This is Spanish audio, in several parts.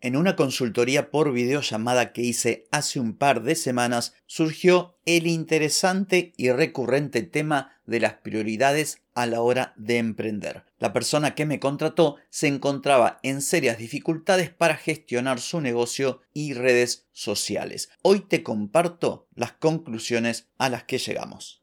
En una consultoría por videollamada que hice hace un par de semanas surgió el interesante y recurrente tema de las prioridades a la hora de emprender. La persona que me contrató se encontraba en serias dificultades para gestionar su negocio y redes sociales. Hoy te comparto las conclusiones a las que llegamos.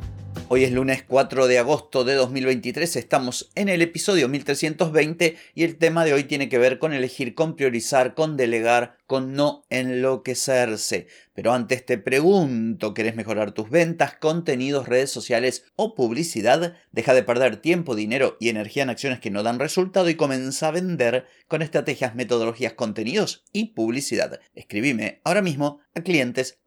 Hoy es lunes 4 de agosto de 2023, estamos en el episodio 1320 y el tema de hoy tiene que ver con elegir, con priorizar, con delegar, con no enloquecerse. Pero antes te pregunto, ¿querés mejorar tus ventas, contenidos, redes sociales o publicidad? Deja de perder tiempo, dinero y energía en acciones que no dan resultado y comienza a vender con estrategias, metodologías, contenidos y publicidad. Escribime ahora mismo a clientes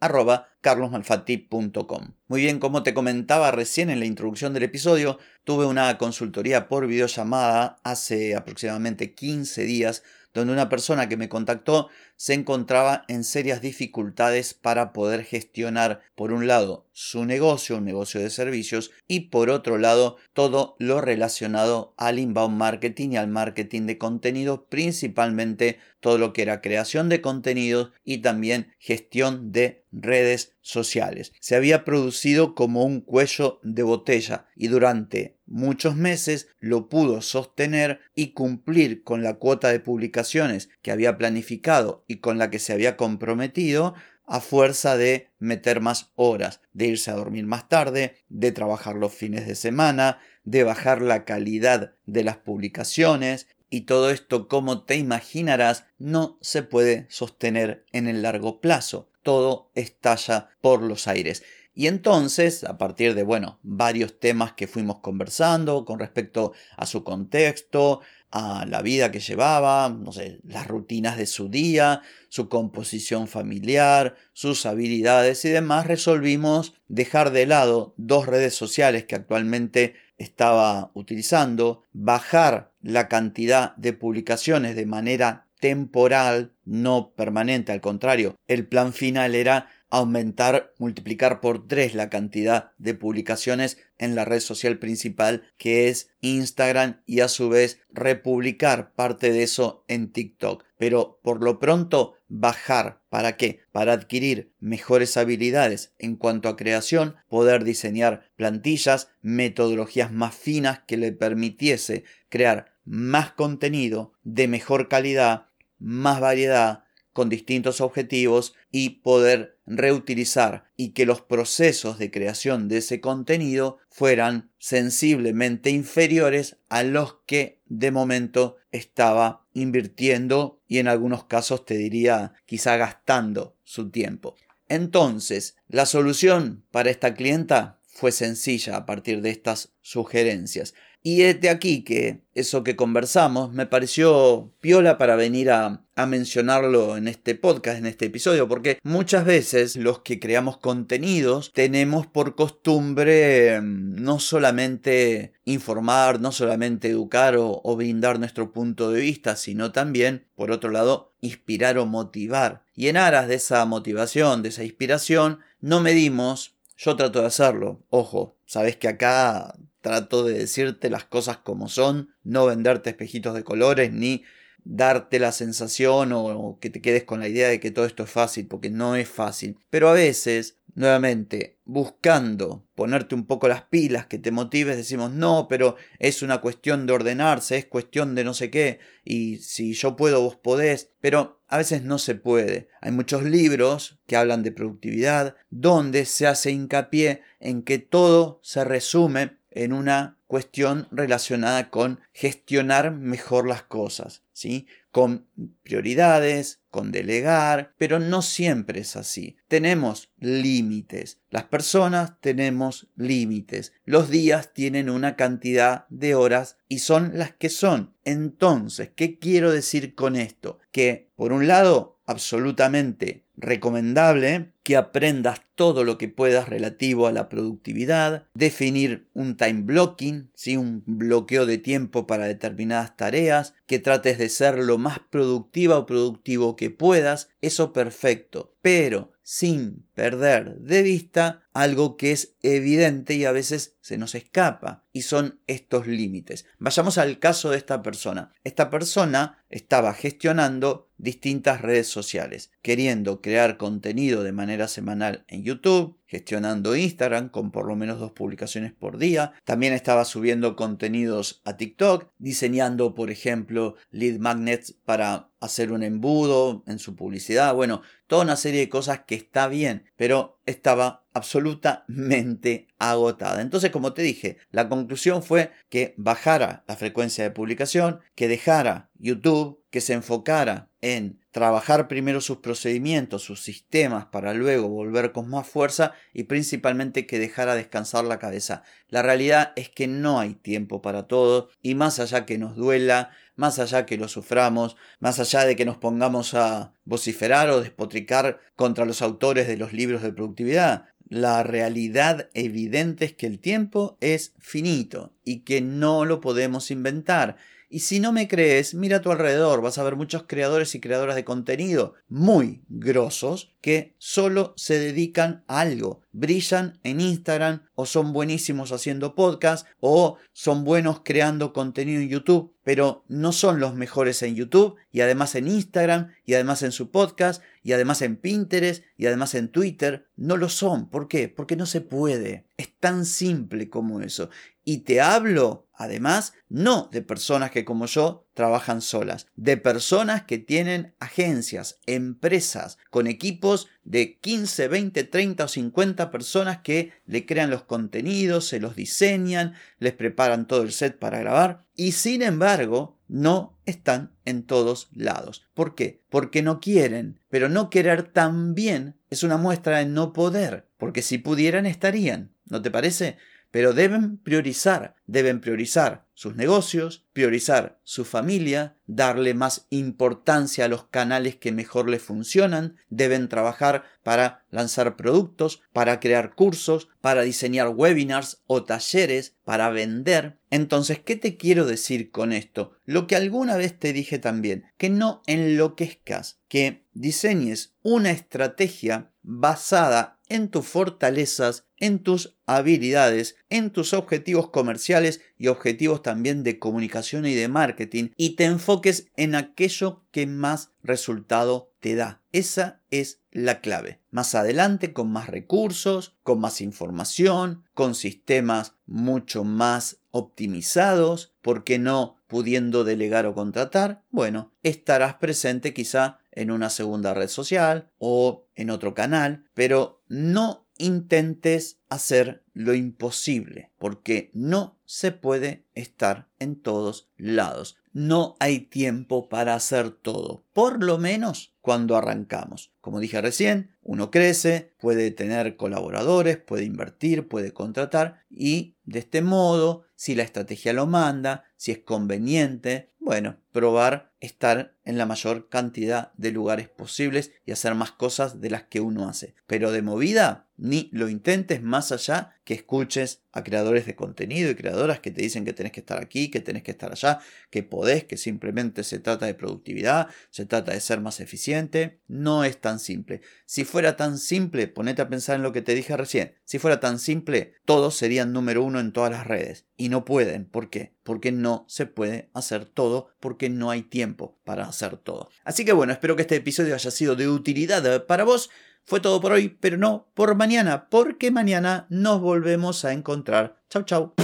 Muy bien, como te comentaba recién en la introducción del episodio, tuve una consultoría por videollamada hace aproximadamente 15 días donde una persona que me contactó se encontraba en serias dificultades para poder gestionar, por un lado, su negocio, un negocio de servicios, y por otro lado, todo lo relacionado al inbound marketing y al marketing de contenido, principalmente todo lo que era creación de contenidos y también gestión de redes sociales. Se había producido como un cuello de botella y durante muchos meses lo pudo sostener y cumplir con la cuota de publicaciones que había planificado y con la que se había comprometido a fuerza de meter más horas, de irse a dormir más tarde, de trabajar los fines de semana, de bajar la calidad de las publicaciones, y todo esto, como te imaginarás, no se puede sostener en el largo plazo. Todo estalla por los aires. Y entonces, a partir de, bueno, varios temas que fuimos conversando con respecto a su contexto, a la vida que llevaba, no sé, las rutinas de su día, su composición familiar, sus habilidades y demás, resolvimos dejar de lado dos redes sociales que actualmente estaba utilizando, bajar la cantidad de publicaciones de manera temporal, no permanente, al contrario, el plan final era aumentar, multiplicar por tres la cantidad de publicaciones en la red social principal que es Instagram y a su vez republicar parte de eso en TikTok. Pero por lo pronto bajar. ¿Para qué? Para adquirir mejores habilidades en cuanto a creación, poder diseñar plantillas, metodologías más finas que le permitiese crear más contenido de mejor calidad, más variedad, con distintos objetivos y poder reutilizar y que los procesos de creación de ese contenido fueran sensiblemente inferiores a los que de momento estaba invirtiendo y en algunos casos te diría quizá gastando su tiempo. Entonces, la solución para esta clienta fue sencilla a partir de estas sugerencias. Y de aquí que eso que conversamos me pareció piola para venir a, mencionarlo en este podcast, en este episodio, porque muchas veces los que creamos contenidos tenemos por costumbre mm, no solamente informar, no solamente educar o, o brindar nuestro punto de vista, sino también, por otro lado, inspirar o motivar. Y en aras de esa motivación, de esa inspiración, no medimos, yo trato de hacerlo, ojo, sabes que acá trato de decirte las cosas como son, no venderte espejitos de colores, ni darte la sensación o, que te quedes con la idea de que todo esto es fácil, porque no es fácil. Pero a veces, nuevamente, buscando ponerte un poco las pilas, que te motives, decimos, no, pero es una cuestión de ordenarse, es cuestión de no sé qué, y si yo puedo, vos podés, pero a veces no se puede. Hay muchos libros que hablan de productividad, donde se hace hincapié en que todo se resume en una cuestión relacionada con gestionar mejor las cosas, ¿sí? con prioridades, con delegar, pero no siempre es así. Tenemos límites. Las personas tenemos límites. Los días tienen una cantidad de horas y son las que son. Entonces, ¿qué quiero decir con esto? Que, por un lado, absolutamente recomendable que aprendas todo lo que puedas relativo a la productividad, definir un time blocking, ¿sí? un bloqueo de tiempo para determinadas tareas, que trates de ser lo más productiva o productivo que puedas, eso perfecto, pero sin perder de vista algo que es evidente y a veces se nos escapa, y son estos límites. Vayamos al caso de esta persona. Esta persona estaba gestionando distintas redes sociales, queriendo crear contenido de manera semanal en YouTube, gestionando Instagram con por lo menos dos publicaciones por día. También estaba subiendo contenidos a TikTok, diseñando, por ejemplo, lead magnets para hacer un embudo en su publicidad. Bueno, toda una serie de cosas que está bien, pero estaba absolutamente agotada. Entonces, como te dije, la conclusión fue que bajara la frecuencia de publicación, que dejara YouTube, que se enfocara en trabajar primero sus procedimientos, sus sistemas, para luego volver con más fuerza y principalmente que dejara descansar la cabeza. La realidad es que no hay tiempo para todo y más allá que nos duela, más allá que lo suframos, más allá de que nos pongamos a vociferar o despotricar contra los autores de los libros de productividad, la realidad evidente es que el tiempo es finito y que no lo podemos inventar y si no me crees, mira a tu alrededor, vas a ver muchos creadores y creadoras de contenido muy grosos que solo se dedican a algo. Brillan en Instagram o son buenísimos haciendo podcast o son buenos creando contenido en YouTube, pero no son los mejores en YouTube y además en Instagram y además en su podcast y además en Pinterest y además en Twitter. No lo son. ¿Por qué? Porque no se puede. Es tan simple como eso. Y te hablo, además, no de personas que como yo trabajan solas, de personas que tienen agencias, empresas, con equipos de 15, 20, 30 o 50 personas que le crean los contenidos, se los diseñan, les preparan todo el set para grabar y sin embargo no están en todos lados. ¿Por qué? Porque no quieren, pero no querer también es una muestra de no poder, porque si pudieran estarían. ¿No te parece? Pero deben priorizar, deben priorizar sus negocios, priorizar su familia, darle más importancia a los canales que mejor les funcionan, deben trabajar para lanzar productos, para crear cursos, para diseñar webinars o talleres, para vender. Entonces, ¿qué te quiero decir con esto? Lo que alguna vez te dije también, que no enloquezcas, que diseñes una estrategia basada en tus fortalezas, en tus habilidades, en tus objetivos comerciales y objetivos también de comunicación y de marketing y te enfoques en aquello que más resultado te da. Esa es la clave. Más adelante, con más recursos, con más información, con sistemas mucho más optimizados, ¿por qué no pudiendo delegar o contratar? Bueno, estarás presente quizá en una segunda red social o en otro canal, pero no intentes hacer lo imposible, porque no se puede estar en todos lados. No hay tiempo para hacer todo, por lo menos cuando arrancamos. Como dije recién, uno crece, puede tener colaboradores, puede invertir, puede contratar y de este modo, si la estrategia lo manda, si es conveniente, bueno, probar estar en la mayor cantidad de lugares posibles y hacer más cosas de las que uno hace. Pero de movida, ni lo intentes más allá que escuches a creadores de contenido y creadoras que te dicen que tenés que estar aquí, que tenés que estar allá, que podés, que simplemente se trata de productividad, se trata de ser más eficiente. No es tan simple. Si fuera tan simple, ponete a pensar en lo que te dije recién. Si fuera tan simple, todos serían número uno en todas las redes. Y no pueden. ¿Por qué? Porque no se puede hacer todo, porque no hay tiempo para hacer todo. Así que bueno, espero que este episodio haya sido de utilidad para vos. Fue todo por hoy, pero no por mañana, porque mañana nos volvemos a encontrar. Chau, chau.